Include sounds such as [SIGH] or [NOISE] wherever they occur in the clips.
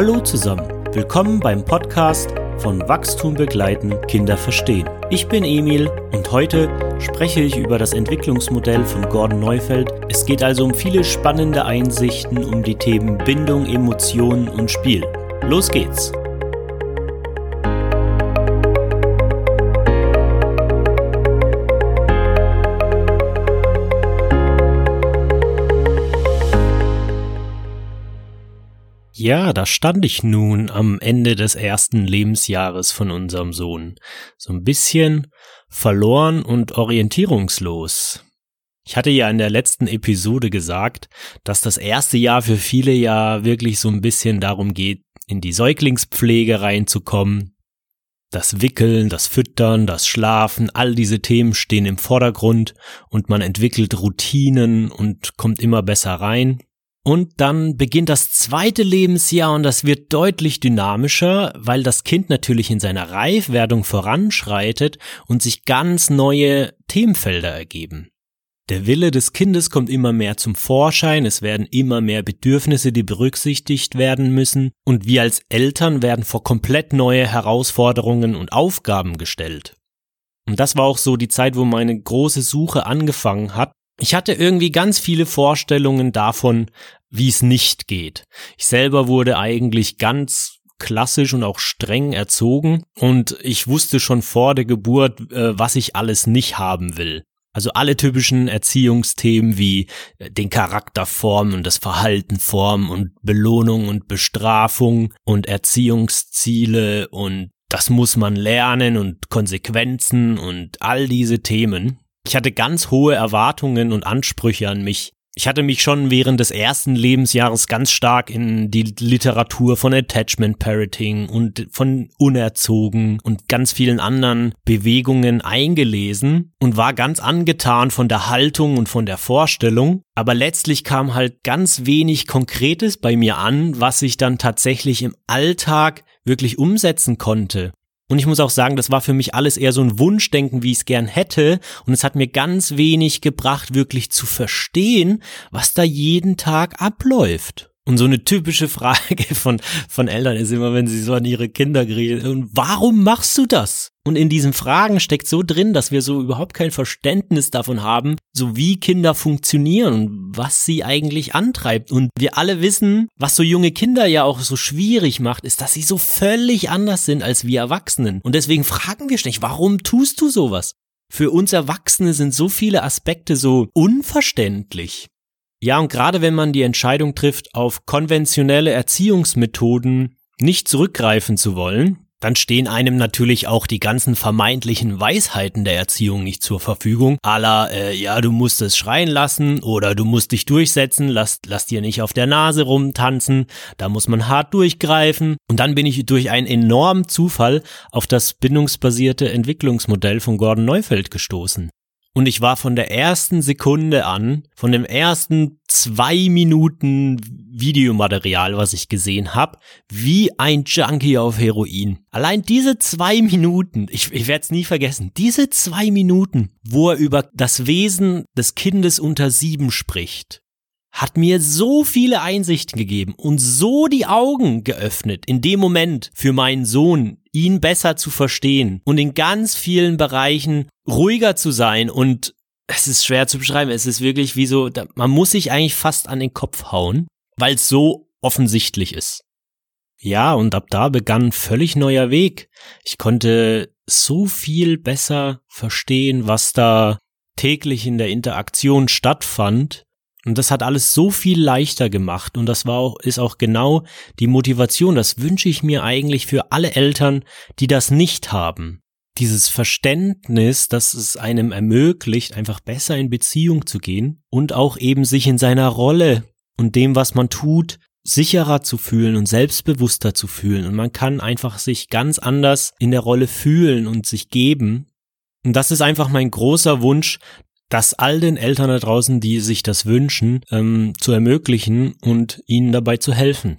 Hallo zusammen, willkommen beim Podcast von Wachstum begleiten, Kinder verstehen. Ich bin Emil und heute spreche ich über das Entwicklungsmodell von Gordon Neufeld. Es geht also um viele spannende Einsichten um die Themen Bindung, Emotionen und Spiel. Los geht's! Ja, da stand ich nun am Ende des ersten Lebensjahres von unserem Sohn. So ein bisschen verloren und orientierungslos. Ich hatte ja in der letzten Episode gesagt, dass das erste Jahr für viele ja wirklich so ein bisschen darum geht, in die Säuglingspflege reinzukommen. Das Wickeln, das Füttern, das Schlafen, all diese Themen stehen im Vordergrund und man entwickelt Routinen und kommt immer besser rein. Und dann beginnt das zweite Lebensjahr und das wird deutlich dynamischer, weil das Kind natürlich in seiner Reifwerdung voranschreitet und sich ganz neue Themenfelder ergeben. Der Wille des Kindes kommt immer mehr zum Vorschein, es werden immer mehr Bedürfnisse, die berücksichtigt werden müssen, und wir als Eltern werden vor komplett neue Herausforderungen und Aufgaben gestellt. Und das war auch so die Zeit, wo meine große Suche angefangen hat, ich hatte irgendwie ganz viele Vorstellungen davon, wie es nicht geht. Ich selber wurde eigentlich ganz klassisch und auch streng erzogen und ich wusste schon vor der Geburt, äh, was ich alles nicht haben will. Also alle typischen Erziehungsthemen wie äh, den Charakter formen und das Verhalten formen und Belohnung und Bestrafung und Erziehungsziele und das muss man lernen und Konsequenzen und all diese Themen. Ich hatte ganz hohe Erwartungen und Ansprüche an mich. Ich hatte mich schon während des ersten Lebensjahres ganz stark in die Literatur von Attachment Parroting und von Unerzogen und ganz vielen anderen Bewegungen eingelesen und war ganz angetan von der Haltung und von der Vorstellung. Aber letztlich kam halt ganz wenig Konkretes bei mir an, was ich dann tatsächlich im Alltag wirklich umsetzen konnte. Und ich muss auch sagen, das war für mich alles eher so ein Wunschdenken, wie ich es gern hätte. Und es hat mir ganz wenig gebracht, wirklich zu verstehen, was da jeden Tag abläuft. Und so eine typische [LAUGHS] Frage von, von Eltern ist immer, wenn sie so an ihre Kinder gerieten, warum machst du das? Und in diesen Fragen steckt so drin, dass wir so überhaupt kein Verständnis davon haben, so wie Kinder funktionieren und was sie eigentlich antreibt. Und wir alle wissen, was so junge Kinder ja auch so schwierig macht, ist, dass sie so völlig anders sind als wir Erwachsenen. Und deswegen fragen wir ständig, warum tust du sowas? Für uns Erwachsene sind so viele Aspekte so unverständlich. Ja, und gerade wenn man die Entscheidung trifft, auf konventionelle Erziehungsmethoden nicht zurückgreifen zu wollen, dann stehen einem natürlich auch die ganzen vermeintlichen Weisheiten der Erziehung nicht zur Verfügung. Aller, äh, ja, du musst es schreien lassen oder du musst dich durchsetzen, lass, lass dir nicht auf der Nase rumtanzen, da muss man hart durchgreifen. Und dann bin ich durch einen enormen Zufall auf das bindungsbasierte Entwicklungsmodell von Gordon Neufeld gestoßen. Und ich war von der ersten Sekunde an, von dem ersten zwei Minuten Videomaterial, was ich gesehen habe, wie ein Junkie auf Heroin. Allein diese zwei Minuten, ich, ich werde es nie vergessen, diese zwei Minuten, wo er über das Wesen des Kindes unter sieben spricht, hat mir so viele Einsichten gegeben und so die Augen geöffnet in dem Moment für meinen Sohn, ihn besser zu verstehen und in ganz vielen Bereichen ruhiger zu sein und es ist schwer zu beschreiben. Es ist wirklich wie so, man muss sich eigentlich fast an den Kopf hauen, weil es so offensichtlich ist. Ja, und ab da begann ein völlig neuer Weg. Ich konnte so viel besser verstehen, was da täglich in der Interaktion stattfand und das hat alles so viel leichter gemacht und das war auch, ist auch genau die Motivation. Das wünsche ich mir eigentlich für alle Eltern, die das nicht haben. Dieses Verständnis, dass es einem ermöglicht, einfach besser in Beziehung zu gehen und auch eben sich in seiner Rolle und dem, was man tut, sicherer zu fühlen und selbstbewusster zu fühlen. Und man kann einfach sich ganz anders in der Rolle fühlen und sich geben. Und das ist einfach mein großer Wunsch, das all den Eltern da draußen, die sich das wünschen, ähm, zu ermöglichen und ihnen dabei zu helfen.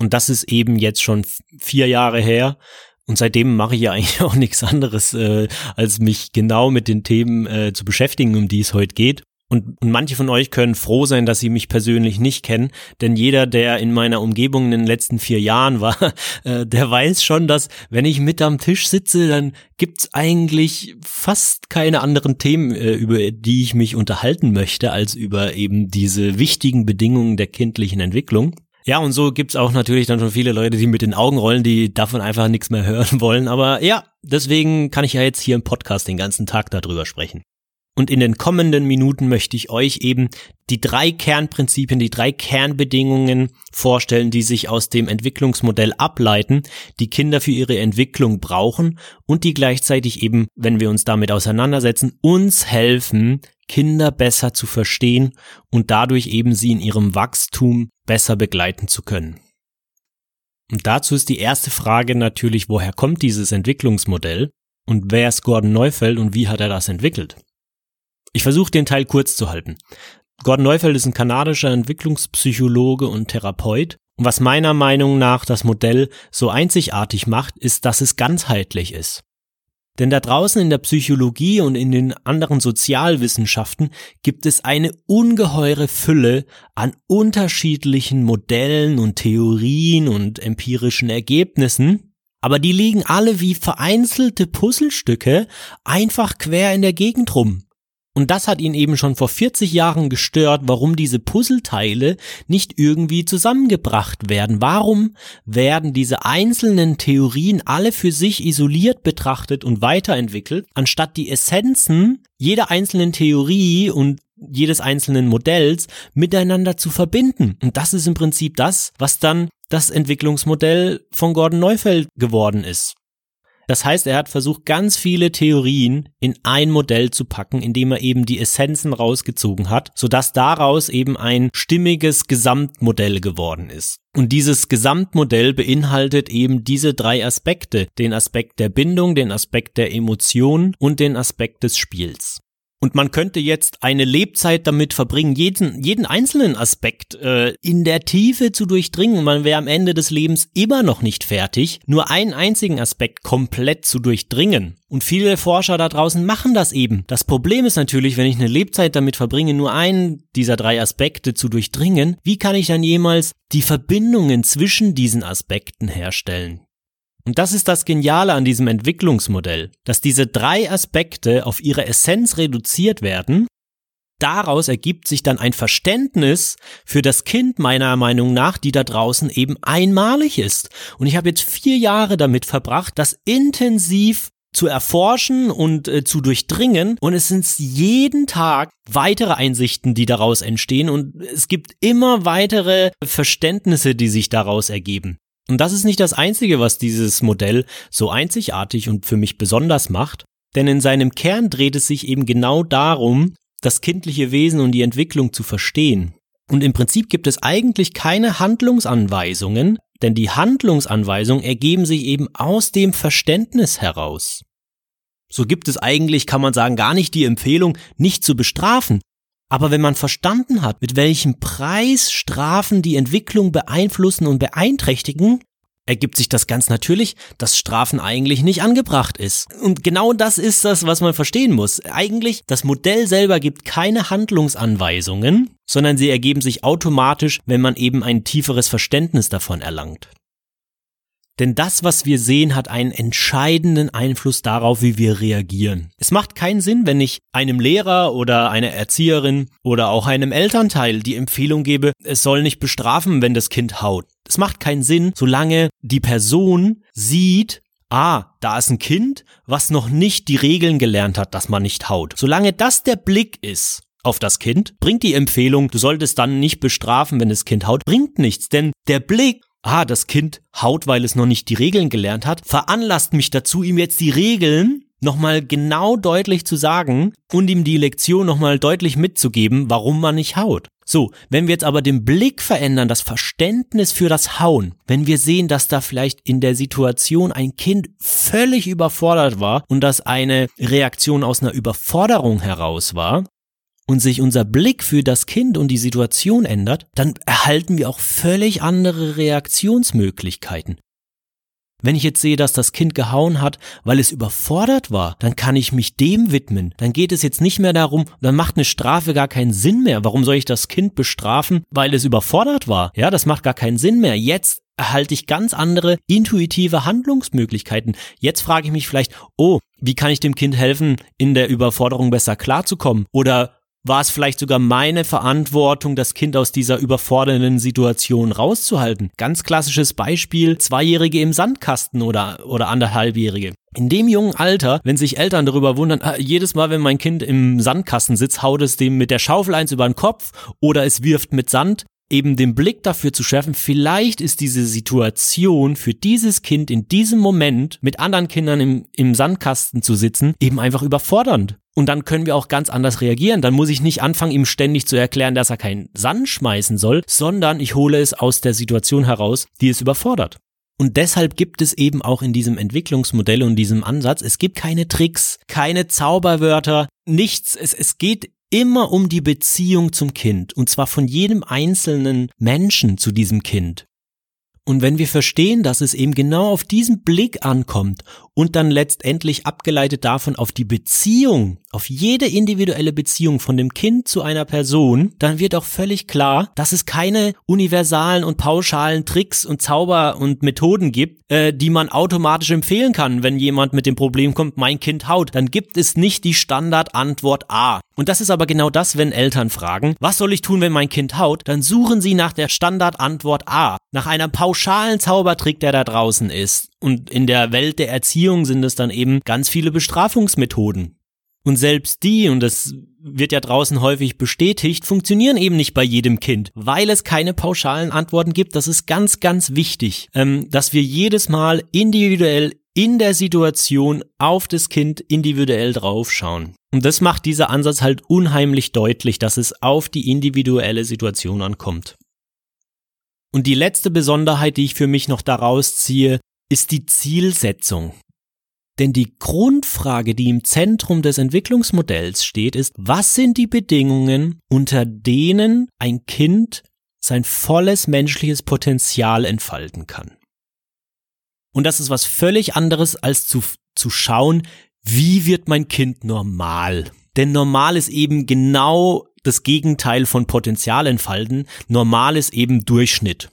Und das ist eben jetzt schon vier Jahre her. Und seitdem mache ich ja [LAUGHS] eigentlich auch nichts anderes, äh, als mich genau mit den Themen äh, zu beschäftigen, um die es heute geht. Und, und manche von euch können froh sein, dass sie mich persönlich nicht kennen, denn jeder, der in meiner Umgebung in den letzten vier Jahren [LAUGHS] war, äh, der weiß schon, dass wenn ich mit am Tisch sitze, dann gibt's eigentlich fast keine anderen Themen, äh, über die ich mich unterhalten möchte, als über eben diese wichtigen Bedingungen der kindlichen Entwicklung. Ja, und so gibt's auch natürlich dann schon viele Leute, die mit den Augen rollen, die davon einfach nichts mehr [LAUGHS] hören wollen. Aber ja, deswegen kann ich ja jetzt hier im Podcast den ganzen Tag darüber sprechen. Und in den kommenden Minuten möchte ich euch eben die drei Kernprinzipien, die drei Kernbedingungen vorstellen, die sich aus dem Entwicklungsmodell ableiten, die Kinder für ihre Entwicklung brauchen und die gleichzeitig eben, wenn wir uns damit auseinandersetzen, uns helfen, Kinder besser zu verstehen und dadurch eben sie in ihrem Wachstum besser begleiten zu können. Und dazu ist die erste Frage natürlich, woher kommt dieses Entwicklungsmodell und wer ist Gordon Neufeld und wie hat er das entwickelt? Ich versuche den Teil kurz zu halten. Gordon Neufeld ist ein kanadischer Entwicklungspsychologe und Therapeut. Und was meiner Meinung nach das Modell so einzigartig macht, ist, dass es ganzheitlich ist. Denn da draußen in der Psychologie und in den anderen Sozialwissenschaften gibt es eine ungeheure Fülle an unterschiedlichen Modellen und Theorien und empirischen Ergebnissen, aber die liegen alle wie vereinzelte Puzzlestücke einfach quer in der Gegend rum. Und das hat ihn eben schon vor 40 Jahren gestört, warum diese Puzzleteile nicht irgendwie zusammengebracht werden. Warum werden diese einzelnen Theorien alle für sich isoliert betrachtet und weiterentwickelt, anstatt die Essenzen jeder einzelnen Theorie und jedes einzelnen Modells miteinander zu verbinden. Und das ist im Prinzip das, was dann das Entwicklungsmodell von Gordon Neufeld geworden ist. Das heißt, er hat versucht, ganz viele Theorien in ein Modell zu packen, indem er eben die Essenzen rausgezogen hat, sodass daraus eben ein stimmiges Gesamtmodell geworden ist. Und dieses Gesamtmodell beinhaltet eben diese drei Aspekte, den Aspekt der Bindung, den Aspekt der Emotion und den Aspekt des Spiels. Und man könnte jetzt eine Lebzeit damit verbringen, jeden, jeden einzelnen Aspekt äh, in der Tiefe zu durchdringen. Man wäre am Ende des Lebens immer noch nicht fertig, nur einen einzigen Aspekt komplett zu durchdringen. Und viele Forscher da draußen machen das eben. Das Problem ist natürlich, wenn ich eine Lebzeit damit verbringe, nur einen dieser drei Aspekte zu durchdringen, wie kann ich dann jemals die Verbindungen zwischen diesen Aspekten herstellen? Und das ist das Geniale an diesem Entwicklungsmodell, dass diese drei Aspekte auf ihre Essenz reduziert werden. Daraus ergibt sich dann ein Verständnis für das Kind meiner Meinung nach, die da draußen eben einmalig ist. Und ich habe jetzt vier Jahre damit verbracht, das intensiv zu erforschen und äh, zu durchdringen. Und es sind jeden Tag weitere Einsichten, die daraus entstehen. Und es gibt immer weitere Verständnisse, die sich daraus ergeben. Und das ist nicht das Einzige, was dieses Modell so einzigartig und für mich besonders macht, denn in seinem Kern dreht es sich eben genau darum, das kindliche Wesen und die Entwicklung zu verstehen. Und im Prinzip gibt es eigentlich keine Handlungsanweisungen, denn die Handlungsanweisungen ergeben sich eben aus dem Verständnis heraus. So gibt es eigentlich, kann man sagen, gar nicht die Empfehlung, nicht zu bestrafen, aber wenn man verstanden hat, mit welchem Preis Strafen die Entwicklung beeinflussen und beeinträchtigen, ergibt sich das ganz natürlich, dass Strafen eigentlich nicht angebracht ist. Und genau das ist das, was man verstehen muss. Eigentlich, das Modell selber gibt keine Handlungsanweisungen, sondern sie ergeben sich automatisch, wenn man eben ein tieferes Verständnis davon erlangt. Denn das, was wir sehen, hat einen entscheidenden Einfluss darauf, wie wir reagieren. Es macht keinen Sinn, wenn ich einem Lehrer oder einer Erzieherin oder auch einem Elternteil die Empfehlung gebe, es soll nicht bestrafen, wenn das Kind haut. Es macht keinen Sinn, solange die Person sieht, ah, da ist ein Kind, was noch nicht die Regeln gelernt hat, dass man nicht haut. Solange das der Blick ist, auf das Kind, bringt die Empfehlung, du solltest dann nicht bestrafen, wenn das Kind haut, bringt nichts, denn der Blick ah, das Kind haut, weil es noch nicht die Regeln gelernt hat, veranlasst mich dazu, ihm jetzt die Regeln nochmal genau deutlich zu sagen und ihm die Lektion nochmal deutlich mitzugeben, warum man nicht haut. So, wenn wir jetzt aber den Blick verändern, das Verständnis für das Hauen, wenn wir sehen, dass da vielleicht in der Situation ein Kind völlig überfordert war und dass eine Reaktion aus einer Überforderung heraus war, und sich unser Blick für das Kind und die Situation ändert, dann erhalten wir auch völlig andere Reaktionsmöglichkeiten. Wenn ich jetzt sehe, dass das Kind gehauen hat, weil es überfordert war, dann kann ich mich dem widmen. Dann geht es jetzt nicht mehr darum, dann macht eine Strafe gar keinen Sinn mehr. Warum soll ich das Kind bestrafen, weil es überfordert war? Ja, das macht gar keinen Sinn mehr. Jetzt erhalte ich ganz andere intuitive Handlungsmöglichkeiten. Jetzt frage ich mich vielleicht, oh, wie kann ich dem Kind helfen, in der Überforderung besser klarzukommen? Oder war es vielleicht sogar meine Verantwortung, das Kind aus dieser überfordernden Situation rauszuhalten. Ganz klassisches Beispiel, Zweijährige im Sandkasten oder, oder anderthalbjährige. In dem jungen Alter, wenn sich Eltern darüber wundern, ah, jedes Mal, wenn mein Kind im Sandkasten sitzt, haut es dem mit der Schaufel eins über den Kopf oder es wirft mit Sand, eben den Blick dafür zu schärfen, vielleicht ist diese Situation für dieses Kind in diesem Moment mit anderen Kindern im, im Sandkasten zu sitzen, eben einfach überfordernd. Und dann können wir auch ganz anders reagieren. Dann muss ich nicht anfangen, ihm ständig zu erklären, dass er keinen Sand schmeißen soll, sondern ich hole es aus der Situation heraus, die es überfordert. Und deshalb gibt es eben auch in diesem Entwicklungsmodell und diesem Ansatz, es gibt keine Tricks, keine Zauberwörter, nichts. Es, es geht immer um die Beziehung zum Kind. Und zwar von jedem einzelnen Menschen zu diesem Kind. Und wenn wir verstehen, dass es eben genau auf diesen Blick ankommt und dann letztendlich abgeleitet davon auf die Beziehung, auf jede individuelle Beziehung von dem Kind zu einer Person, dann wird auch völlig klar, dass es keine universalen und pauschalen Tricks und Zauber und Methoden gibt, äh, die man automatisch empfehlen kann, wenn jemand mit dem Problem kommt, mein Kind haut. Dann gibt es nicht die Standardantwort A. Und das ist aber genau das, wenn Eltern fragen, was soll ich tun, wenn mein Kind haut? Dann suchen sie nach der Standardantwort A, nach einem pauschalen Zaubertrick, der da draußen ist. Und in der Welt der Erziehung sind es dann eben ganz viele Bestrafungsmethoden. Und selbst die, und das wird ja draußen häufig bestätigt, funktionieren eben nicht bei jedem Kind, weil es keine pauschalen Antworten gibt. Das ist ganz, ganz wichtig, ähm, dass wir jedes Mal individuell in der Situation auf das Kind individuell draufschauen. Und das macht dieser Ansatz halt unheimlich deutlich, dass es auf die individuelle Situation ankommt. Und die letzte Besonderheit, die ich für mich noch daraus ziehe, ist die Zielsetzung. Denn die Grundfrage, die im Zentrum des Entwicklungsmodells steht, ist, was sind die Bedingungen, unter denen ein Kind sein volles menschliches Potenzial entfalten kann? Und das ist was völlig anderes, als zu, zu schauen, wie wird mein Kind normal? Denn normal ist eben genau das Gegenteil von Potenzial entfalten. Normal ist eben Durchschnitt.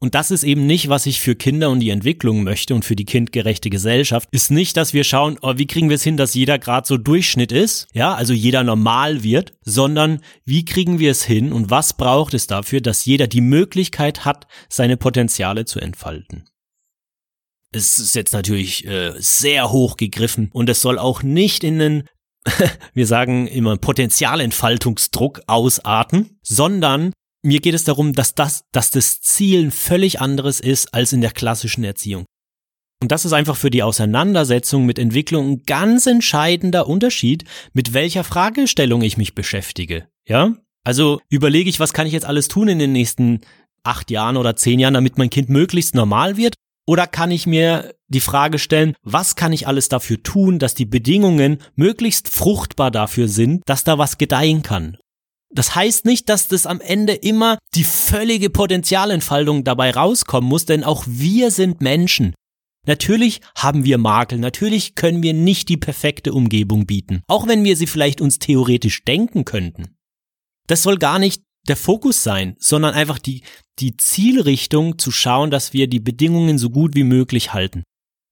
Und das ist eben nicht, was ich für Kinder und die Entwicklung möchte und für die kindgerechte Gesellschaft, ist nicht, dass wir schauen, oh, wie kriegen wir es hin, dass jeder gerade so Durchschnitt ist, ja, also jeder normal wird, sondern wie kriegen wir es hin und was braucht es dafür, dass jeder die Möglichkeit hat, seine Potenziale zu entfalten. Es ist jetzt natürlich äh, sehr hoch gegriffen und es soll auch nicht in einen [LAUGHS] wir sagen immer Potenzialentfaltungsdruck ausarten, sondern mir geht es darum, dass das, dass das Ziel ein völlig anderes ist als in der klassischen Erziehung. Und das ist einfach für die Auseinandersetzung mit Entwicklung ein ganz entscheidender Unterschied, mit welcher Fragestellung ich mich beschäftige. Ja? Also überlege ich, was kann ich jetzt alles tun in den nächsten acht Jahren oder zehn Jahren, damit mein Kind möglichst normal wird? Oder kann ich mir die Frage stellen, was kann ich alles dafür tun, dass die Bedingungen möglichst fruchtbar dafür sind, dass da was gedeihen kann? Das heißt nicht, dass das am Ende immer die völlige Potenzialentfaltung dabei rauskommen muss, denn auch wir sind Menschen. Natürlich haben wir Makel, natürlich können wir nicht die perfekte Umgebung bieten, auch wenn wir sie vielleicht uns theoretisch denken könnten. Das soll gar nicht der Fokus sein, sondern einfach die, die Zielrichtung zu schauen, dass wir die Bedingungen so gut wie möglich halten,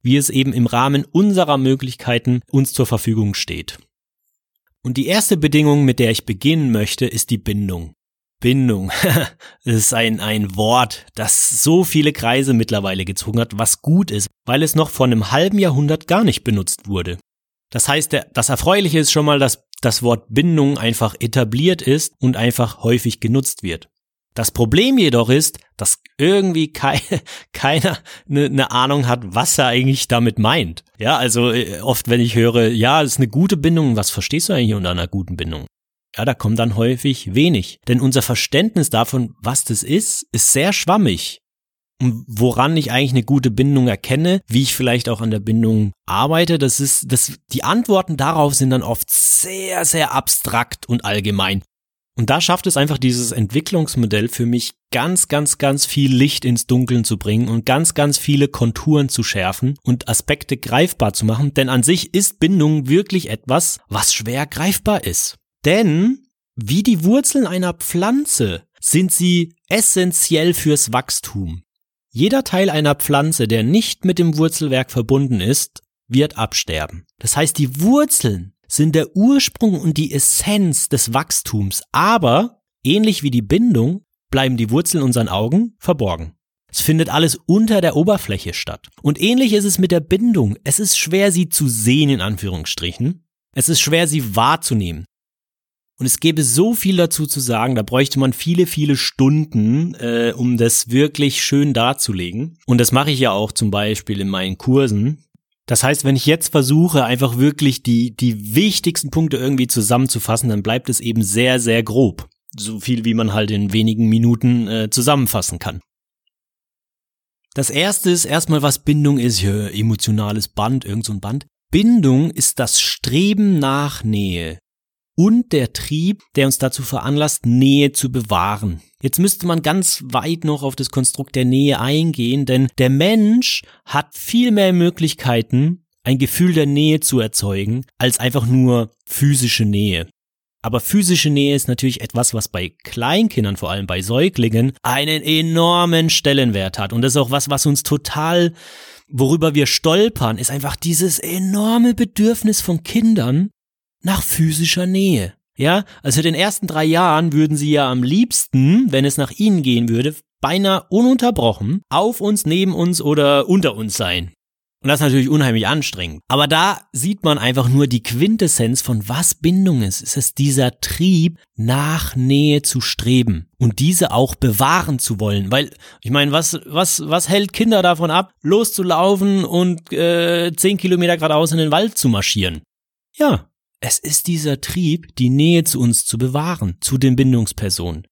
wie es eben im Rahmen unserer Möglichkeiten uns zur Verfügung steht. Und die erste Bedingung, mit der ich beginnen möchte, ist die Bindung. Bindung. [LAUGHS] das ist ein, ein Wort, das so viele Kreise mittlerweile gezogen hat, was gut ist, weil es noch vor einem halben Jahrhundert gar nicht benutzt wurde. Das heißt, das Erfreuliche ist schon mal, dass das Wort Bindung einfach etabliert ist und einfach häufig genutzt wird. Das Problem jedoch ist, dass irgendwie kei [LAUGHS] keiner eine ne Ahnung hat, was er eigentlich damit meint. Ja, also äh, oft, wenn ich höre, ja, es ist eine gute Bindung, was verstehst du eigentlich unter einer guten Bindung? Ja, da kommt dann häufig wenig. Denn unser Verständnis davon, was das ist, ist sehr schwammig. Und woran ich eigentlich eine gute Bindung erkenne, wie ich vielleicht auch an der Bindung arbeite, das ist, das, die Antworten darauf sind dann oft sehr, sehr abstrakt und allgemein. Und da schafft es einfach dieses Entwicklungsmodell für mich ganz, ganz, ganz viel Licht ins Dunkeln zu bringen und ganz, ganz viele Konturen zu schärfen und Aspekte greifbar zu machen. Denn an sich ist Bindung wirklich etwas, was schwer greifbar ist. Denn wie die Wurzeln einer Pflanze sind sie essentiell fürs Wachstum. Jeder Teil einer Pflanze, der nicht mit dem Wurzelwerk verbunden ist, wird absterben. Das heißt, die Wurzeln sind der Ursprung und die Essenz des Wachstums, aber ähnlich wie die Bindung bleiben die Wurzeln unseren Augen verborgen. Es findet alles unter der Oberfläche statt. Und ähnlich ist es mit der Bindung. Es ist schwer, sie zu sehen, in Anführungsstrichen. Es ist schwer, sie wahrzunehmen. Und es gäbe so viel dazu zu sagen, da bräuchte man viele, viele Stunden, äh, um das wirklich schön darzulegen. Und das mache ich ja auch zum Beispiel in meinen Kursen. Das heißt, wenn ich jetzt versuche, einfach wirklich die, die wichtigsten Punkte irgendwie zusammenzufassen, dann bleibt es eben sehr, sehr grob. So viel, wie man halt in wenigen Minuten äh, zusammenfassen kann. Das erste ist erstmal, was Bindung ist. Ja, emotionales Band, irgend so ein Band. Bindung ist das Streben nach Nähe und der Trieb, der uns dazu veranlasst, Nähe zu bewahren. Jetzt müsste man ganz weit noch auf das Konstrukt der Nähe eingehen, denn der Mensch hat viel mehr Möglichkeiten, ein Gefühl der Nähe zu erzeugen, als einfach nur physische Nähe. Aber physische Nähe ist natürlich etwas, was bei Kleinkindern, vor allem bei Säuglingen, einen enormen Stellenwert hat. Und das ist auch was, was uns total, worüber wir stolpern, ist einfach dieses enorme Bedürfnis von Kindern nach physischer Nähe. Ja, also in den ersten drei Jahren würden sie ja am liebsten, wenn es nach ihnen gehen würde, beinahe ununterbrochen auf uns, neben uns oder unter uns sein. Und das ist natürlich unheimlich anstrengend. Aber da sieht man einfach nur die Quintessenz von was Bindung ist. Es ist dieser Trieb, nach Nähe zu streben und diese auch bewahren zu wollen. Weil, ich meine, was, was, was hält Kinder davon ab, loszulaufen und äh, zehn Kilometer geradeaus in den Wald zu marschieren? Ja, es ist dieser Trieb, die Nähe zu uns zu bewahren, zu den Bindungspersonen.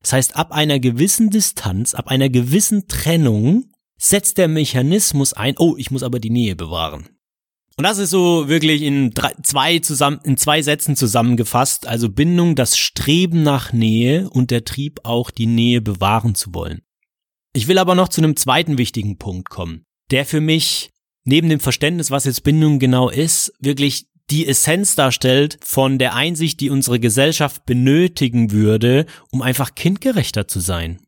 Das heißt, ab einer gewissen Distanz, ab einer gewissen Trennung setzt der Mechanismus ein, oh, ich muss aber die Nähe bewahren. Und das ist so wirklich in drei, zwei zusammen, in zwei Sätzen zusammengefasst. Also Bindung, das Streben nach Nähe und der Trieb auch die Nähe bewahren zu wollen. Ich will aber noch zu einem zweiten wichtigen Punkt kommen, der für mich neben dem Verständnis, was jetzt Bindung genau ist, wirklich die Essenz darstellt von der Einsicht, die unsere Gesellschaft benötigen würde, um einfach kindgerechter zu sein.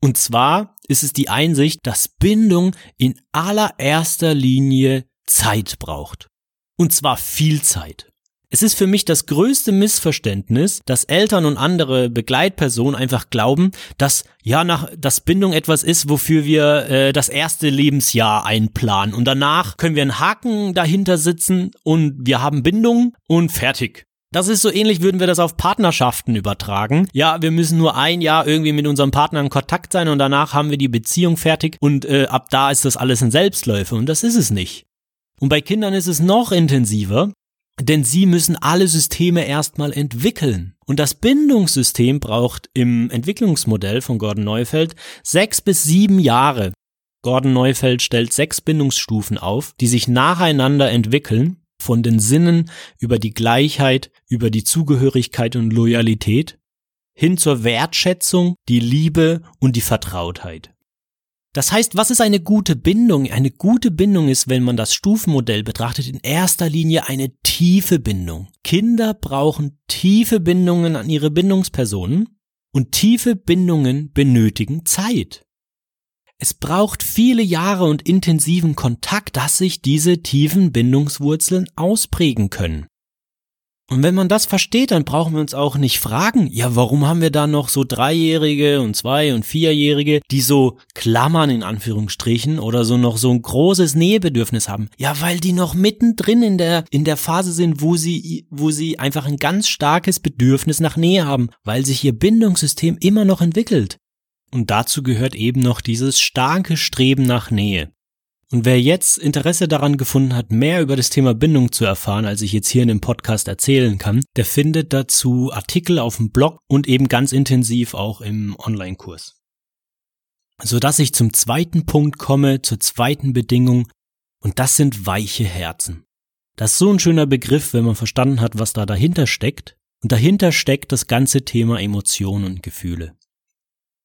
Und zwar ist es die Einsicht, dass Bindung in allererster Linie Zeit braucht. Und zwar viel Zeit. Es ist für mich das größte Missverständnis, dass Eltern und andere Begleitpersonen einfach glauben, dass ja nach dass Bindung etwas ist, wofür wir äh, das erste Lebensjahr einplanen und danach können wir einen Haken dahinter sitzen und wir haben Bindung und fertig. Das ist so ähnlich, würden wir das auf Partnerschaften übertragen. Ja, wir müssen nur ein Jahr irgendwie mit unserem Partner in Kontakt sein und danach haben wir die Beziehung fertig und äh, ab da ist das alles ein Selbstläufer und das ist es nicht. Und bei Kindern ist es noch intensiver. Denn sie müssen alle Systeme erstmal entwickeln. Und das Bindungssystem braucht im Entwicklungsmodell von Gordon Neufeld sechs bis sieben Jahre. Gordon Neufeld stellt sechs Bindungsstufen auf, die sich nacheinander entwickeln, von den Sinnen über die Gleichheit, über die Zugehörigkeit und Loyalität, hin zur Wertschätzung, die Liebe und die Vertrautheit. Das heißt, was ist eine gute Bindung? Eine gute Bindung ist, wenn man das Stufenmodell betrachtet, in erster Linie eine tiefe Bindung. Kinder brauchen tiefe Bindungen an ihre Bindungspersonen und tiefe Bindungen benötigen Zeit. Es braucht viele Jahre und intensiven Kontakt, dass sich diese tiefen Bindungswurzeln ausprägen können. Und wenn man das versteht, dann brauchen wir uns auch nicht fragen, ja, warum haben wir da noch so Dreijährige und Zwei- und Vierjährige, die so klammern in Anführungsstrichen oder so noch so ein großes Nähebedürfnis haben? Ja, weil die noch mittendrin in der, in der Phase sind, wo sie, wo sie einfach ein ganz starkes Bedürfnis nach Nähe haben, weil sich ihr Bindungssystem immer noch entwickelt. Und dazu gehört eben noch dieses starke Streben nach Nähe. Und wer jetzt Interesse daran gefunden hat, mehr über das Thema Bindung zu erfahren, als ich jetzt hier in dem Podcast erzählen kann, der findet dazu Artikel auf dem Blog und eben ganz intensiv auch im Online-Kurs. Sodass ich zum zweiten Punkt komme, zur zweiten Bedingung, und das sind weiche Herzen. Das ist so ein schöner Begriff, wenn man verstanden hat, was da dahinter steckt. Und dahinter steckt das ganze Thema Emotionen und Gefühle.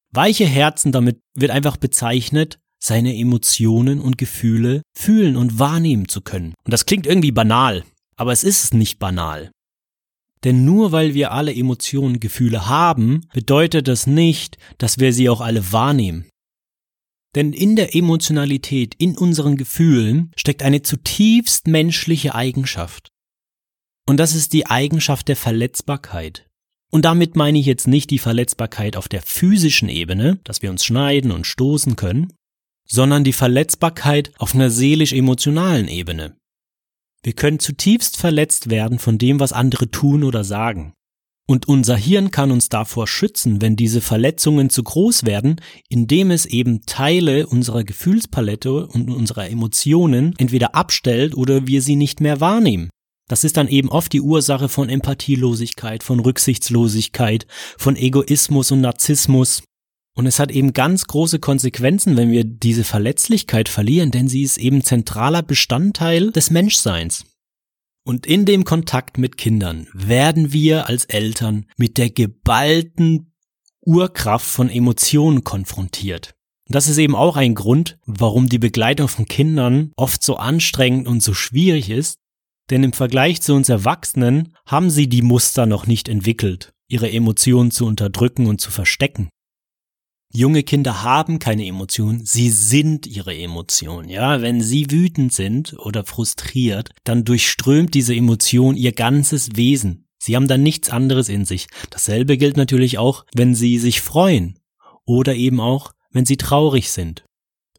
Weiche Herzen, damit wird einfach bezeichnet, seine Emotionen und Gefühle fühlen und wahrnehmen zu können. Und das klingt irgendwie banal, aber es ist nicht banal. Denn nur weil wir alle Emotionen und Gefühle haben, bedeutet das nicht, dass wir sie auch alle wahrnehmen. Denn in der Emotionalität, in unseren Gefühlen steckt eine zutiefst menschliche Eigenschaft. Und das ist die Eigenschaft der Verletzbarkeit. Und damit meine ich jetzt nicht die Verletzbarkeit auf der physischen Ebene, dass wir uns schneiden und stoßen können, sondern die Verletzbarkeit auf einer seelisch-emotionalen Ebene. Wir können zutiefst verletzt werden von dem, was andere tun oder sagen. Und unser Hirn kann uns davor schützen, wenn diese Verletzungen zu groß werden, indem es eben Teile unserer Gefühlspalette und unserer Emotionen entweder abstellt oder wir sie nicht mehr wahrnehmen. Das ist dann eben oft die Ursache von Empathielosigkeit, von Rücksichtslosigkeit, von Egoismus und Narzissmus. Und es hat eben ganz große Konsequenzen, wenn wir diese Verletzlichkeit verlieren, denn sie ist eben zentraler Bestandteil des Menschseins. Und in dem Kontakt mit Kindern werden wir als Eltern mit der geballten Urkraft von Emotionen konfrontiert. das ist eben auch ein Grund, warum die Begleitung von Kindern oft so anstrengend und so schwierig ist, denn im Vergleich zu uns Erwachsenen haben sie die Muster noch nicht entwickelt, ihre Emotionen zu unterdrücken und zu verstecken. Junge Kinder haben keine Emotionen, sie sind ihre Emotionen. Ja, wenn sie wütend sind oder frustriert, dann durchströmt diese Emotion ihr ganzes Wesen. Sie haben dann nichts anderes in sich. Dasselbe gilt natürlich auch, wenn sie sich freuen oder eben auch, wenn sie traurig sind.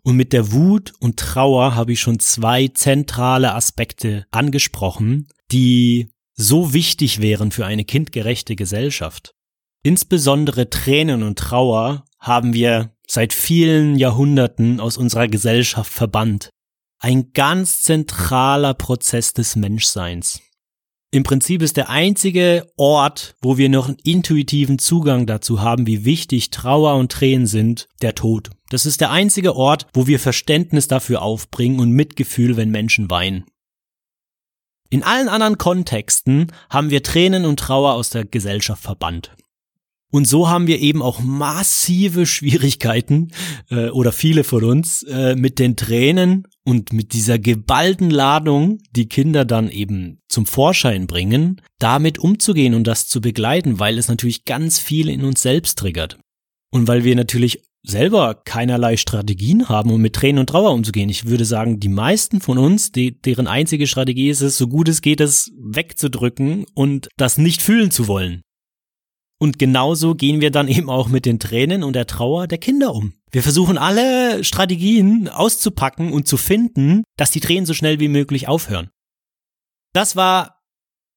Und mit der Wut und Trauer habe ich schon zwei zentrale Aspekte angesprochen, die so wichtig wären für eine kindgerechte Gesellschaft. Insbesondere Tränen und Trauer haben wir seit vielen Jahrhunderten aus unserer Gesellschaft verbannt. Ein ganz zentraler Prozess des Menschseins. Im Prinzip ist der einzige Ort, wo wir noch einen intuitiven Zugang dazu haben, wie wichtig Trauer und Tränen sind, der Tod. Das ist der einzige Ort, wo wir Verständnis dafür aufbringen und Mitgefühl, wenn Menschen weinen. In allen anderen Kontexten haben wir Tränen und Trauer aus der Gesellschaft verbannt. Und so haben wir eben auch massive [LAUGHS] Schwierigkeiten äh, oder viele von uns äh, mit den Tränen und mit dieser geballten Ladung, die Kinder dann eben zum Vorschein bringen, damit umzugehen und das zu begleiten, weil es natürlich ganz viel in uns selbst triggert. Und weil wir natürlich selber keinerlei Strategien haben, um mit Tränen und Trauer umzugehen. Ich würde sagen, die meisten von uns, die, deren einzige Strategie ist es, so gut es geht, es wegzudrücken und das nicht fühlen zu wollen. Und genauso gehen wir dann eben auch mit den Tränen und der Trauer der Kinder um. Wir versuchen alle Strategien auszupacken und zu finden, dass die Tränen so schnell wie möglich aufhören. Das war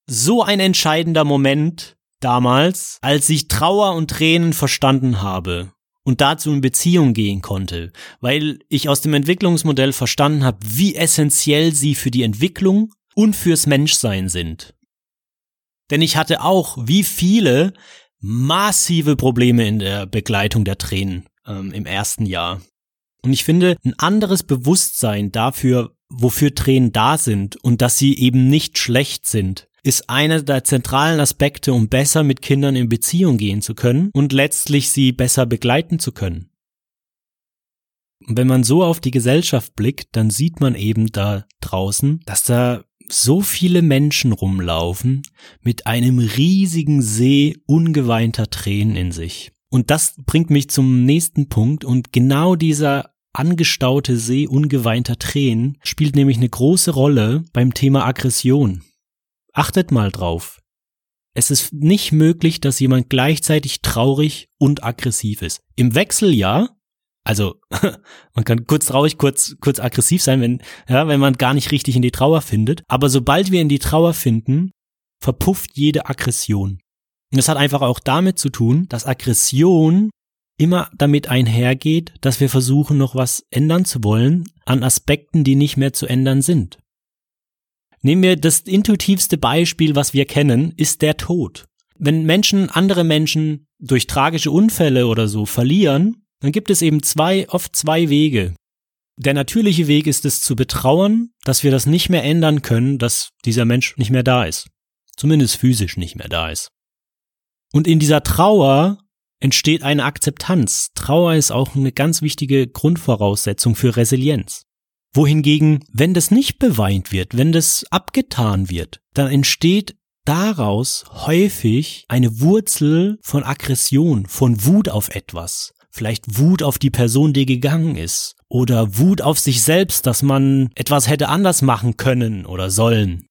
so ein entscheidender Moment damals, als ich Trauer und Tränen verstanden habe und dazu in Beziehung gehen konnte, weil ich aus dem Entwicklungsmodell verstanden habe, wie essentiell sie für die Entwicklung und fürs Menschsein sind. Denn ich hatte auch, wie viele, massive Probleme in der Begleitung der Tränen ähm, im ersten Jahr. Und ich finde, ein anderes Bewusstsein dafür, wofür Tränen da sind und dass sie eben nicht schlecht sind, ist einer der zentralen Aspekte, um besser mit Kindern in Beziehung gehen zu können und letztlich sie besser begleiten zu können. Und wenn man so auf die Gesellschaft blickt, dann sieht man eben da draußen, dass da so viele Menschen rumlaufen mit einem riesigen See ungeweinter Tränen in sich. Und das bringt mich zum nächsten Punkt und genau dieser angestaute See ungeweinter Tränen spielt nämlich eine große Rolle beim Thema Aggression. Achtet mal drauf. Es ist nicht möglich, dass jemand gleichzeitig traurig und aggressiv ist. Im Wechsel ja, also [LAUGHS] man kann kurz traurig, kurz, kurz aggressiv sein, wenn, ja, wenn man gar nicht richtig in die Trauer findet. Aber sobald wir in die Trauer finden, verpufft jede Aggression. Und das hat einfach auch damit zu tun, dass Aggression immer damit einhergeht, dass wir versuchen, noch was ändern zu wollen an Aspekten, die nicht mehr zu ändern sind. Nehmen wir das intuitivste Beispiel, was wir kennen, ist der Tod. Wenn Menschen andere Menschen durch tragische Unfälle oder so verlieren, dann gibt es eben zwei, oft zwei Wege. Der natürliche Weg ist es zu betrauern, dass wir das nicht mehr ändern können, dass dieser Mensch nicht mehr da ist. Zumindest physisch nicht mehr da ist. Und in dieser Trauer entsteht eine Akzeptanz. Trauer ist auch eine ganz wichtige Grundvoraussetzung für Resilienz. Wohingegen, wenn das nicht beweint wird, wenn das abgetan wird, dann entsteht daraus häufig eine Wurzel von Aggression, von Wut auf etwas. Vielleicht Wut auf die Person, die gegangen ist. Oder Wut auf sich selbst, dass man etwas hätte anders machen können oder sollen.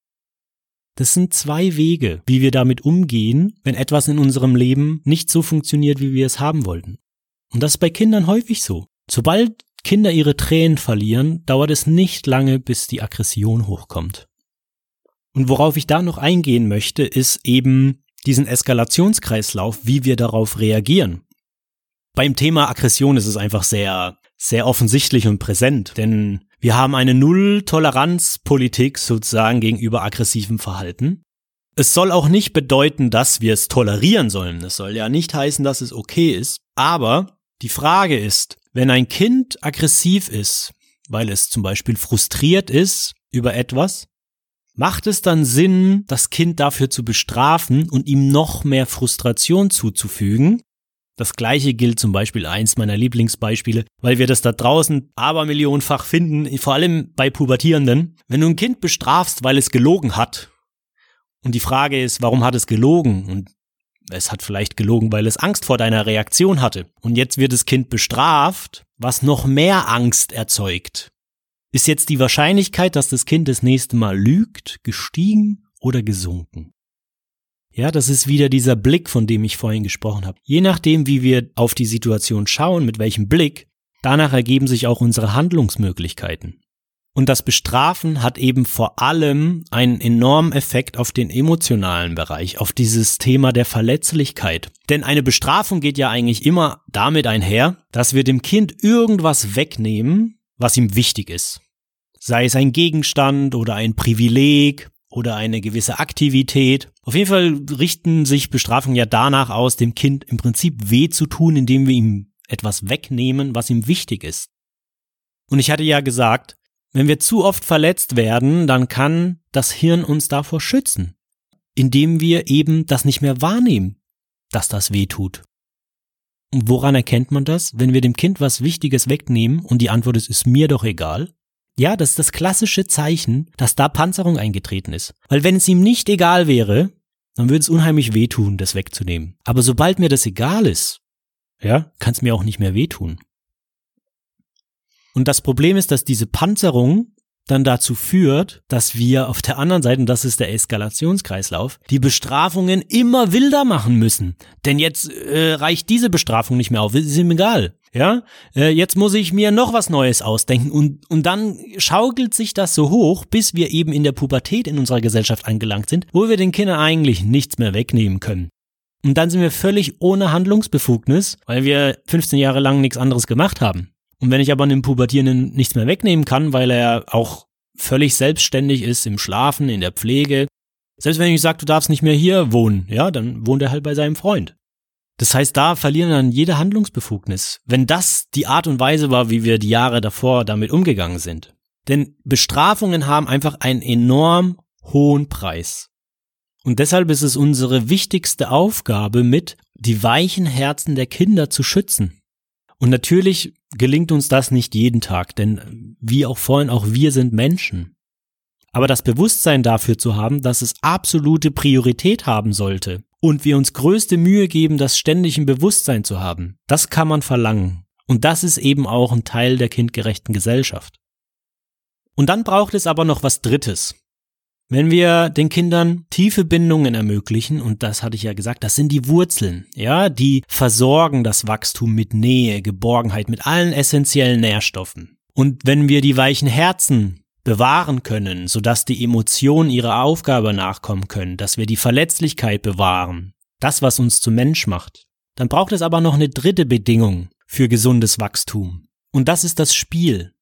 Das sind zwei Wege, wie wir damit umgehen, wenn etwas in unserem Leben nicht so funktioniert, wie wir es haben wollten. Und das ist bei Kindern häufig so. Sobald Kinder ihre Tränen verlieren, dauert es nicht lange, bis die Aggression hochkommt. Und worauf ich da noch eingehen möchte, ist eben diesen Eskalationskreislauf, wie wir darauf reagieren. Beim Thema Aggression ist es einfach sehr, sehr offensichtlich und präsent, denn wir haben eine Null-Toleranz-Politik sozusagen gegenüber aggressivem Verhalten. Es soll auch nicht bedeuten, dass wir es tolerieren sollen. Es soll ja nicht heißen, dass es okay ist. Aber die Frage ist, wenn ein Kind aggressiv ist, weil es zum Beispiel frustriert ist über etwas, macht es dann Sinn, das Kind dafür zu bestrafen und ihm noch mehr Frustration zuzufügen? Das gleiche gilt zum Beispiel eins meiner Lieblingsbeispiele, weil wir das da draußen abermillionenfach finden, vor allem bei Pubertierenden. Wenn du ein Kind bestrafst, weil es gelogen hat, und die Frage ist, warum hat es gelogen? Und es hat vielleicht gelogen, weil es Angst vor deiner Reaktion hatte. Und jetzt wird das Kind bestraft, was noch mehr Angst erzeugt. Ist jetzt die Wahrscheinlichkeit, dass das Kind das nächste Mal lügt, gestiegen oder gesunken? Ja, das ist wieder dieser Blick, von dem ich vorhin gesprochen habe. Je nachdem, wie wir auf die Situation schauen, mit welchem Blick, danach ergeben sich auch unsere Handlungsmöglichkeiten. Und das Bestrafen hat eben vor allem einen enormen Effekt auf den emotionalen Bereich, auf dieses Thema der Verletzlichkeit. Denn eine Bestrafung geht ja eigentlich immer damit einher, dass wir dem Kind irgendwas wegnehmen, was ihm wichtig ist. Sei es ein Gegenstand oder ein Privileg oder eine gewisse Aktivität. Auf jeden Fall richten sich Bestrafungen ja danach aus, dem Kind im Prinzip weh zu tun, indem wir ihm etwas wegnehmen, was ihm wichtig ist. Und ich hatte ja gesagt, wenn wir zu oft verletzt werden, dann kann das Hirn uns davor schützen, indem wir eben das nicht mehr wahrnehmen, dass das weh tut. Und woran erkennt man das? Wenn wir dem Kind was Wichtiges wegnehmen und die Antwort ist, ist mir doch egal, ja, das ist das klassische Zeichen, dass da Panzerung eingetreten ist. Weil wenn es ihm nicht egal wäre, dann würde es unheimlich wehtun, das wegzunehmen. Aber sobald mir das egal ist, ja, kann es mir auch nicht mehr wehtun. Und das Problem ist, dass diese Panzerung dann dazu führt, dass wir auf der anderen Seite, und das ist der Eskalationskreislauf, die Bestrafungen immer wilder machen müssen. Denn jetzt äh, reicht diese Bestrafung nicht mehr auf, ist ihm egal. Ja, äh, jetzt muss ich mir noch was Neues ausdenken und, und dann schaukelt sich das so hoch, bis wir eben in der Pubertät in unserer Gesellschaft angelangt sind, wo wir den Kindern eigentlich nichts mehr wegnehmen können. Und dann sind wir völlig ohne Handlungsbefugnis, weil wir 15 Jahre lang nichts anderes gemacht haben. Und wenn ich aber einem Pubertierenden nichts mehr wegnehmen kann, weil er auch völlig selbstständig ist im Schlafen, in der Pflege, selbst wenn ich sage, du darfst nicht mehr hier wohnen, ja, dann wohnt er halt bei seinem Freund. Das heißt, da verlieren dann jede Handlungsbefugnis, wenn das die Art und Weise war, wie wir die Jahre davor damit umgegangen sind. Denn Bestrafungen haben einfach einen enorm hohen Preis. Und deshalb ist es unsere wichtigste Aufgabe mit, die weichen Herzen der Kinder zu schützen. Und natürlich gelingt uns das nicht jeden Tag, denn wie auch vorhin, auch wir sind Menschen. Aber das Bewusstsein dafür zu haben, dass es absolute Priorität haben sollte und wir uns größte Mühe geben, das ständig im Bewusstsein zu haben, das kann man verlangen. Und das ist eben auch ein Teil der kindgerechten Gesellschaft. Und dann braucht es aber noch was Drittes. Wenn wir den Kindern tiefe Bindungen ermöglichen, und das hatte ich ja gesagt, das sind die Wurzeln, ja, die versorgen das Wachstum mit Nähe, Geborgenheit, mit allen essentiellen Nährstoffen. Und wenn wir die weichen Herzen bewahren können, sodass die Emotionen ihrer Aufgabe nachkommen können, dass wir die Verletzlichkeit bewahren, das, was uns zum Mensch macht, dann braucht es aber noch eine dritte Bedingung für gesundes Wachstum. Und das ist das Spiel.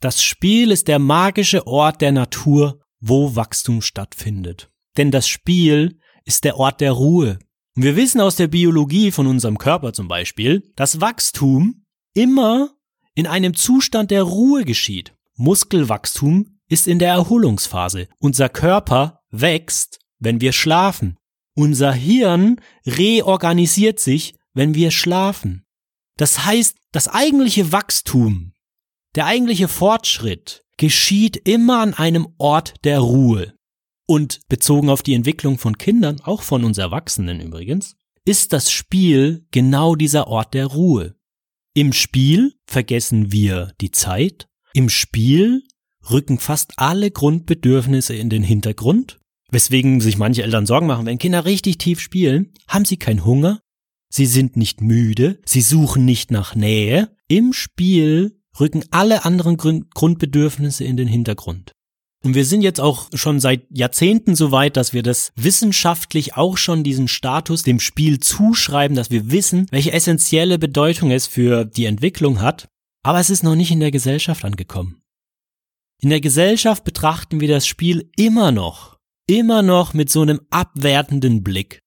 Das Spiel ist der magische Ort der Natur, wo Wachstum stattfindet. Denn das Spiel ist der Ort der Ruhe. Und wir wissen aus der Biologie von unserem Körper zum Beispiel, dass Wachstum immer in einem Zustand der Ruhe geschieht. Muskelwachstum ist in der Erholungsphase. Unser Körper wächst, wenn wir schlafen. Unser Hirn reorganisiert sich, wenn wir schlafen. Das heißt, das eigentliche Wachstum, der eigentliche Fortschritt geschieht immer an einem Ort der Ruhe. Und bezogen auf die Entwicklung von Kindern, auch von uns Erwachsenen übrigens, ist das Spiel genau dieser Ort der Ruhe. Im Spiel vergessen wir die Zeit, im Spiel rücken fast alle Grundbedürfnisse in den Hintergrund, weswegen sich manche Eltern Sorgen machen, wenn Kinder richtig tief spielen, haben sie keinen Hunger, sie sind nicht müde, sie suchen nicht nach Nähe. Im Spiel rücken alle anderen Grund Grundbedürfnisse in den Hintergrund. Und wir sind jetzt auch schon seit Jahrzehnten so weit, dass wir das wissenschaftlich auch schon diesen Status dem Spiel zuschreiben, dass wir wissen, welche essentielle Bedeutung es für die Entwicklung hat. Aber es ist noch nicht in der Gesellschaft angekommen. In der Gesellschaft betrachten wir das Spiel immer noch, immer noch mit so einem abwertenden Blick.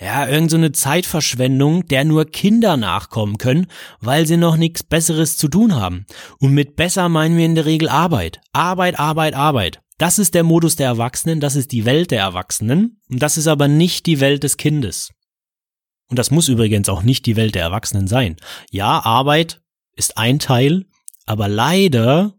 Ja, irgend so Zeitverschwendung, der nur Kinder nachkommen können, weil sie noch nichts Besseres zu tun haben. Und mit besser meinen wir in der Regel Arbeit. Arbeit, Arbeit, Arbeit. Das ist der Modus der Erwachsenen, das ist die Welt der Erwachsenen, und das ist aber nicht die Welt des Kindes. Und das muss übrigens auch nicht die Welt der Erwachsenen sein. Ja, Arbeit ist ein Teil, aber leider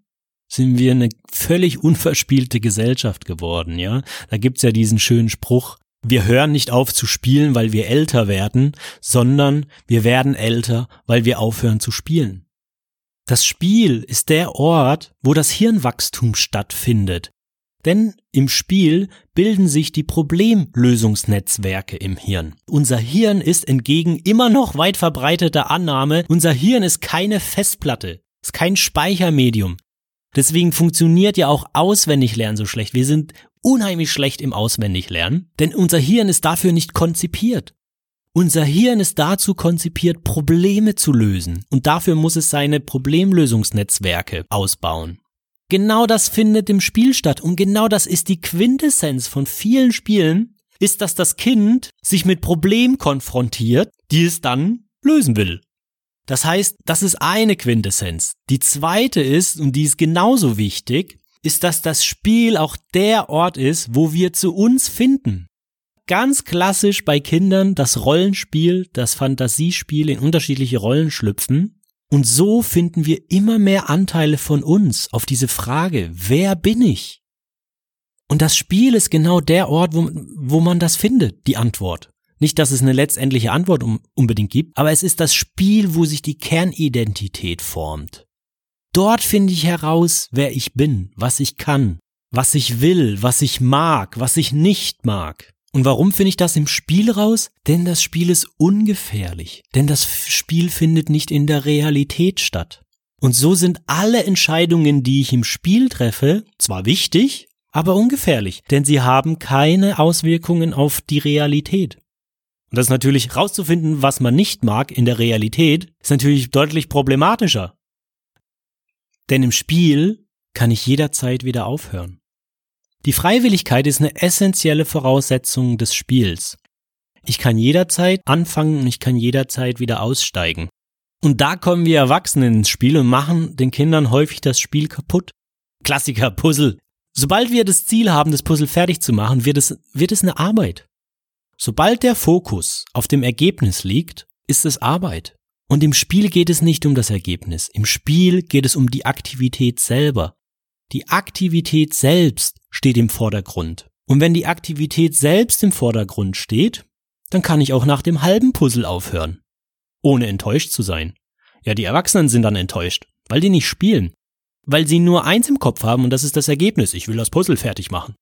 sind wir eine völlig unverspielte Gesellschaft geworden, ja. Da gibt's ja diesen schönen Spruch, wir hören nicht auf zu spielen, weil wir älter werden, sondern wir werden älter, weil wir aufhören zu spielen. Das Spiel ist der Ort, wo das Hirnwachstum stattfindet. Denn im Spiel bilden sich die Problemlösungsnetzwerke im Hirn. Unser Hirn ist entgegen immer noch weit verbreiteter Annahme, unser Hirn ist keine Festplatte, ist kein Speichermedium. Deswegen funktioniert ja auch Auswendiglernen so schlecht. Wir sind unheimlich schlecht im Auswendiglernen, denn unser Hirn ist dafür nicht konzipiert. Unser Hirn ist dazu konzipiert, Probleme zu lösen und dafür muss es seine Problemlösungsnetzwerke ausbauen. Genau das findet im Spiel statt und genau das ist die Quintessenz von vielen Spielen, ist, dass das Kind sich mit Problemen konfrontiert, die es dann lösen will. Das heißt, das ist eine Quintessenz. Die zweite ist, und die ist genauso wichtig, ist, dass das Spiel auch der Ort ist, wo wir zu uns finden. Ganz klassisch bei Kindern das Rollenspiel, das Fantasiespiel in unterschiedliche Rollen schlüpfen. Und so finden wir immer mehr Anteile von uns auf diese Frage, wer bin ich? Und das Spiel ist genau der Ort, wo, wo man das findet, die Antwort. Nicht, dass es eine letztendliche Antwort unbedingt gibt, aber es ist das Spiel, wo sich die Kernidentität formt. Dort finde ich heraus, wer ich bin, was ich kann, was ich will, was ich mag, was ich nicht mag. Und warum finde ich das im Spiel raus? Denn das Spiel ist ungefährlich. Denn das Spiel findet nicht in der Realität statt. Und so sind alle Entscheidungen, die ich im Spiel treffe, zwar wichtig, aber ungefährlich, denn sie haben keine Auswirkungen auf die Realität. Und das ist natürlich rauszufinden, was man nicht mag in der Realität, ist natürlich deutlich problematischer. Denn im Spiel kann ich jederzeit wieder aufhören. Die Freiwilligkeit ist eine essentielle Voraussetzung des Spiels. Ich kann jederzeit anfangen und ich kann jederzeit wieder aussteigen. Und da kommen wir Erwachsenen ins Spiel und machen den Kindern häufig das Spiel kaputt. Klassiker Puzzle. Sobald wir das Ziel haben, das Puzzle fertig zu machen, wird es, wird es eine Arbeit. Sobald der Fokus auf dem Ergebnis liegt, ist es Arbeit. Und im Spiel geht es nicht um das Ergebnis. Im Spiel geht es um die Aktivität selber. Die Aktivität selbst steht im Vordergrund. Und wenn die Aktivität selbst im Vordergrund steht, dann kann ich auch nach dem halben Puzzle aufhören. Ohne enttäuscht zu sein. Ja, die Erwachsenen sind dann enttäuscht, weil die nicht spielen. Weil sie nur eins im Kopf haben und das ist das Ergebnis. Ich will das Puzzle fertig machen.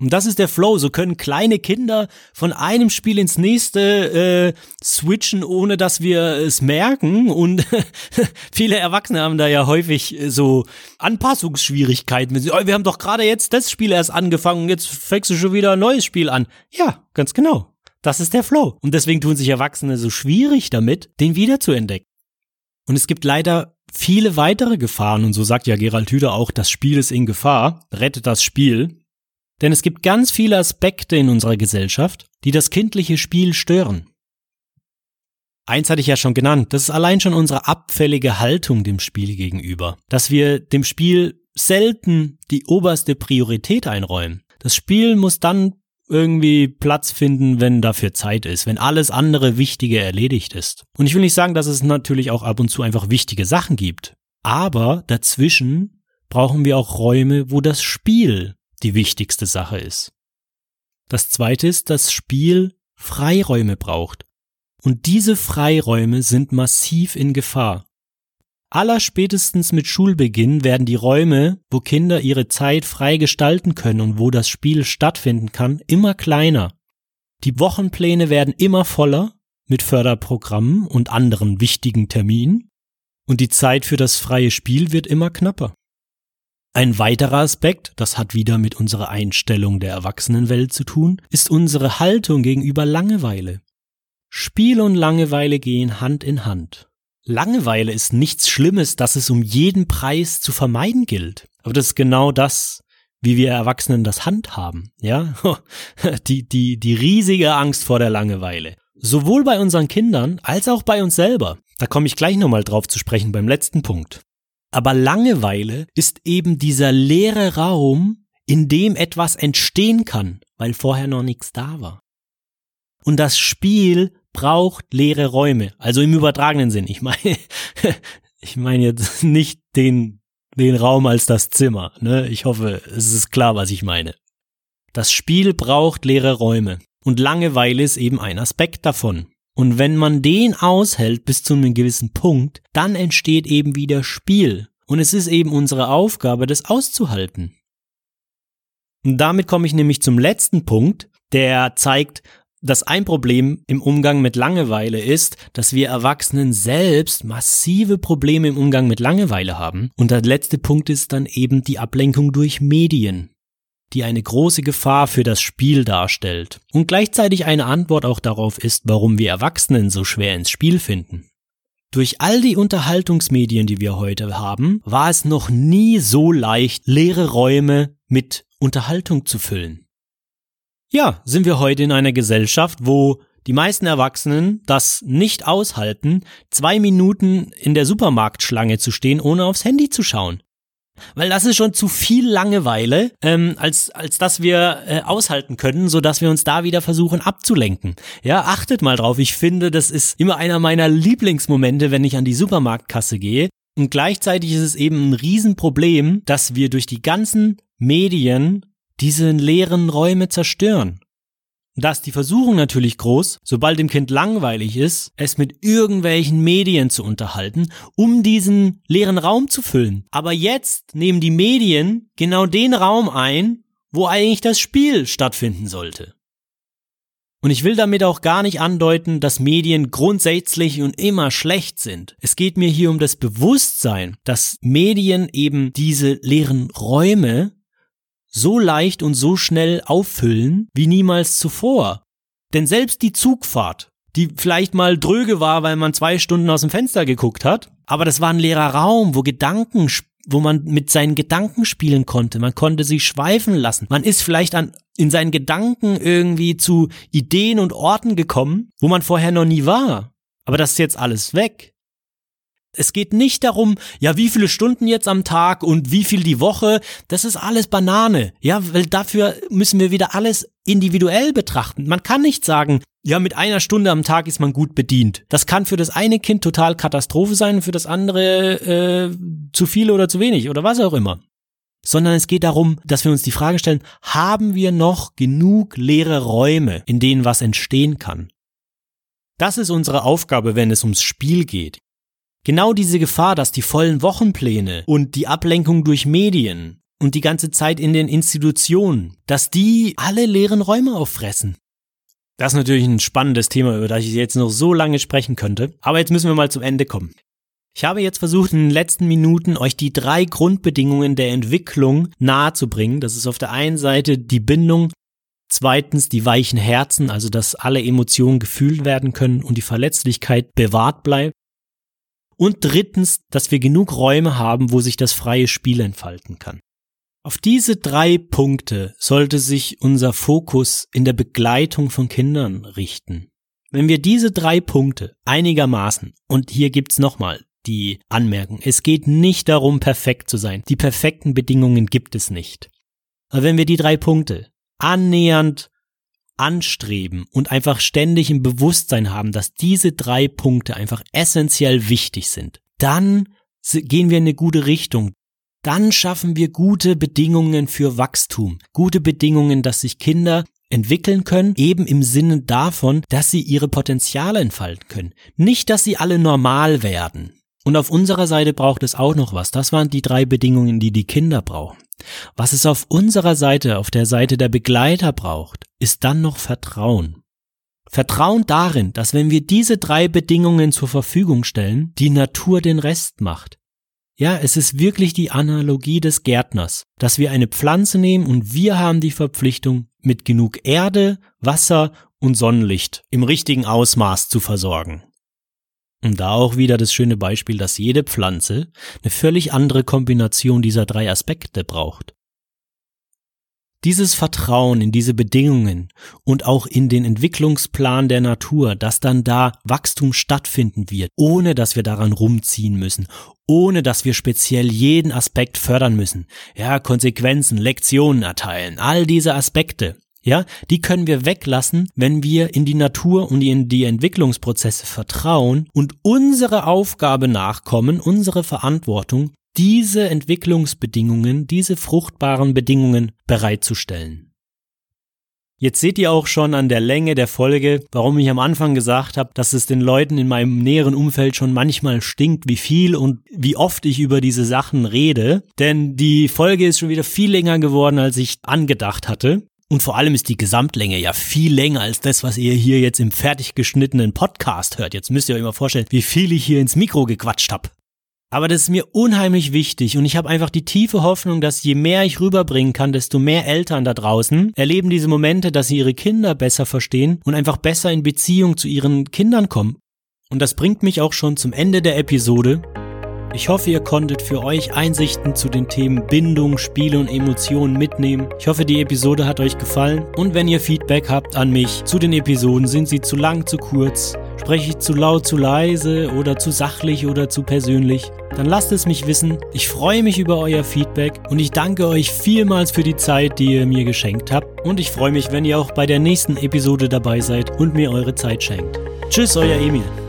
Und das ist der Flow. So können kleine Kinder von einem Spiel ins nächste äh, switchen, ohne dass wir es merken. Und [LAUGHS] viele Erwachsene haben da ja häufig so Anpassungsschwierigkeiten. Oh, wir haben doch gerade jetzt das Spiel erst angefangen und jetzt fängst du schon wieder ein neues Spiel an. Ja, ganz genau. Das ist der Flow. Und deswegen tun sich Erwachsene so schwierig damit, den wiederzuentdecken. Und es gibt leider viele weitere Gefahren. Und so sagt ja Gerald Hüder auch, das Spiel ist in Gefahr. Rettet das Spiel. Denn es gibt ganz viele Aspekte in unserer Gesellschaft, die das kindliche Spiel stören. Eins hatte ich ja schon genannt, das ist allein schon unsere abfällige Haltung dem Spiel gegenüber, dass wir dem Spiel selten die oberste Priorität einräumen. Das Spiel muss dann irgendwie Platz finden, wenn dafür Zeit ist, wenn alles andere Wichtige erledigt ist. Und ich will nicht sagen, dass es natürlich auch ab und zu einfach wichtige Sachen gibt. Aber dazwischen brauchen wir auch Räume, wo das Spiel die wichtigste Sache ist. Das zweite ist, dass Spiel Freiräume braucht. Und diese Freiräume sind massiv in Gefahr. Allerspätestens mit Schulbeginn werden die Räume, wo Kinder ihre Zeit frei gestalten können und wo das Spiel stattfinden kann, immer kleiner. Die Wochenpläne werden immer voller mit Förderprogrammen und anderen wichtigen Terminen und die Zeit für das freie Spiel wird immer knapper. Ein weiterer Aspekt, das hat wieder mit unserer Einstellung der Erwachsenenwelt zu tun, ist unsere Haltung gegenüber Langeweile. Spiel und Langeweile gehen Hand in Hand. Langeweile ist nichts Schlimmes, das es um jeden Preis zu vermeiden gilt. Aber das ist genau das, wie wir Erwachsenen das handhaben, ja? [LAUGHS] Die, die, die riesige Angst vor der Langeweile. Sowohl bei unseren Kindern als auch bei uns selber. Da komme ich gleich nochmal drauf zu sprechen beim letzten Punkt. Aber Langeweile ist eben dieser leere Raum, in dem etwas entstehen kann, weil vorher noch nichts da war. Und das Spiel braucht leere Räume. Also im übertragenen Sinn. Ich meine, [LAUGHS] ich meine jetzt nicht den, den Raum als das Zimmer. Ne? Ich hoffe, es ist klar, was ich meine. Das Spiel braucht leere Räume. Und Langeweile ist eben ein Aspekt davon. Und wenn man den aushält bis zu einem gewissen Punkt, dann entsteht eben wieder Spiel. Und es ist eben unsere Aufgabe, das auszuhalten. Und damit komme ich nämlich zum letzten Punkt, der zeigt, dass ein Problem im Umgang mit Langeweile ist, dass wir Erwachsenen selbst massive Probleme im Umgang mit Langeweile haben. Und der letzte Punkt ist dann eben die Ablenkung durch Medien, die eine große Gefahr für das Spiel darstellt und gleichzeitig eine Antwort auch darauf ist, warum wir Erwachsenen so schwer ins Spiel finden. Durch all die Unterhaltungsmedien, die wir heute haben, war es noch nie so leicht, leere Räume mit Unterhaltung zu füllen. Ja, sind wir heute in einer Gesellschaft, wo die meisten Erwachsenen das nicht aushalten, zwei Minuten in der Supermarktschlange zu stehen, ohne aufs Handy zu schauen. Weil das ist schon zu viel Langeweile, ähm, als, als dass wir äh, aushalten können, so dass wir uns da wieder versuchen abzulenken. Ja, achtet mal drauf. Ich finde, das ist immer einer meiner Lieblingsmomente, wenn ich an die Supermarktkasse gehe. Und gleichzeitig ist es eben ein Riesenproblem, dass wir durch die ganzen Medien diese leeren Räume zerstören. Da ist die Versuchung natürlich groß, sobald dem Kind langweilig ist, es mit irgendwelchen Medien zu unterhalten, um diesen leeren Raum zu füllen. Aber jetzt nehmen die Medien genau den Raum ein, wo eigentlich das Spiel stattfinden sollte. Und ich will damit auch gar nicht andeuten, dass Medien grundsätzlich und immer schlecht sind. Es geht mir hier um das Bewusstsein, dass Medien eben diese leeren Räume so leicht und so schnell auffüllen wie niemals zuvor. Denn selbst die Zugfahrt, die vielleicht mal dröge war, weil man zwei Stunden aus dem Fenster geguckt hat, aber das war ein leerer Raum, wo Gedanken, wo man mit seinen Gedanken spielen konnte. Man konnte sie schweifen lassen. Man ist vielleicht an, in seinen Gedanken irgendwie zu Ideen und Orten gekommen, wo man vorher noch nie war. Aber das ist jetzt alles weg. Es geht nicht darum, ja, wie viele Stunden jetzt am Tag und wie viel die Woche. Das ist alles Banane. Ja, weil dafür müssen wir wieder alles individuell betrachten. Man kann nicht sagen, ja, mit einer Stunde am Tag ist man gut bedient. Das kann für das eine Kind total Katastrophe sein und für das andere äh, zu viel oder zu wenig oder was auch immer. Sondern es geht darum, dass wir uns die Frage stellen, haben wir noch genug leere Räume, in denen was entstehen kann? Das ist unsere Aufgabe, wenn es ums Spiel geht. Genau diese Gefahr, dass die vollen Wochenpläne und die Ablenkung durch Medien und die ganze Zeit in den Institutionen, dass die alle leeren Räume auffressen. Das ist natürlich ein spannendes Thema, über das ich jetzt noch so lange sprechen könnte. Aber jetzt müssen wir mal zum Ende kommen. Ich habe jetzt versucht, in den letzten Minuten euch die drei Grundbedingungen der Entwicklung nahezubringen. Das ist auf der einen Seite die Bindung, zweitens die weichen Herzen, also dass alle Emotionen gefühlt werden können und die Verletzlichkeit bewahrt bleibt. Und drittens, dass wir genug Räume haben, wo sich das freie Spiel entfalten kann. Auf diese drei Punkte sollte sich unser Fokus in der Begleitung von Kindern richten. Wenn wir diese drei Punkte einigermaßen, und hier gibt's nochmal die Anmerkung, es geht nicht darum, perfekt zu sein. Die perfekten Bedingungen gibt es nicht. Aber wenn wir die drei Punkte annähernd anstreben und einfach ständig im Bewusstsein haben, dass diese drei Punkte einfach essentiell wichtig sind, dann gehen wir in eine gute Richtung. Dann schaffen wir gute Bedingungen für Wachstum, gute Bedingungen, dass sich Kinder entwickeln können, eben im Sinne davon, dass sie ihre Potenziale entfalten können. Nicht, dass sie alle normal werden. Und auf unserer Seite braucht es auch noch was. Das waren die drei Bedingungen, die die Kinder brauchen. Was es auf unserer Seite, auf der Seite der Begleiter braucht, ist dann noch Vertrauen. Vertrauen darin, dass wenn wir diese drei Bedingungen zur Verfügung stellen, die Natur den Rest macht. Ja, es ist wirklich die Analogie des Gärtners, dass wir eine Pflanze nehmen und wir haben die Verpflichtung, mit genug Erde, Wasser und Sonnenlicht im richtigen Ausmaß zu versorgen. Und da auch wieder das schöne Beispiel, dass jede Pflanze eine völlig andere Kombination dieser drei Aspekte braucht. Dieses Vertrauen in diese Bedingungen und auch in den Entwicklungsplan der Natur, dass dann da Wachstum stattfinden wird, ohne dass wir daran rumziehen müssen, ohne dass wir speziell jeden Aspekt fördern müssen. Ja, Konsequenzen, Lektionen erteilen, all diese Aspekte. Ja, die können wir weglassen, wenn wir in die Natur und in die Entwicklungsprozesse vertrauen und unsere Aufgabe nachkommen, unsere Verantwortung, diese Entwicklungsbedingungen, diese fruchtbaren Bedingungen bereitzustellen. Jetzt seht ihr auch schon an der Länge der Folge, warum ich am Anfang gesagt habe, dass es den Leuten in meinem näheren Umfeld schon manchmal stinkt, wie viel und wie oft ich über diese Sachen rede. Denn die Folge ist schon wieder viel länger geworden, als ich angedacht hatte. Und vor allem ist die Gesamtlänge ja viel länger als das, was ihr hier jetzt im fertig geschnittenen Podcast hört. Jetzt müsst ihr euch mal vorstellen, wie viel ich hier ins Mikro gequatscht habe. Aber das ist mir unheimlich wichtig und ich habe einfach die tiefe Hoffnung, dass je mehr ich rüberbringen kann, desto mehr Eltern da draußen erleben diese Momente, dass sie ihre Kinder besser verstehen und einfach besser in Beziehung zu ihren Kindern kommen. Und das bringt mich auch schon zum Ende der Episode. Ich hoffe, ihr konntet für euch Einsichten zu den Themen Bindung, Spiele und Emotionen mitnehmen. Ich hoffe, die Episode hat euch gefallen. Und wenn ihr Feedback habt an mich zu den Episoden, sind sie zu lang, zu kurz, Spreche ich zu laut, zu leise oder zu sachlich oder zu persönlich? Dann lasst es mich wissen. Ich freue mich über euer Feedback und ich danke euch vielmals für die Zeit, die ihr mir geschenkt habt. Und ich freue mich, wenn ihr auch bei der nächsten Episode dabei seid und mir eure Zeit schenkt. Tschüss, euer Emil.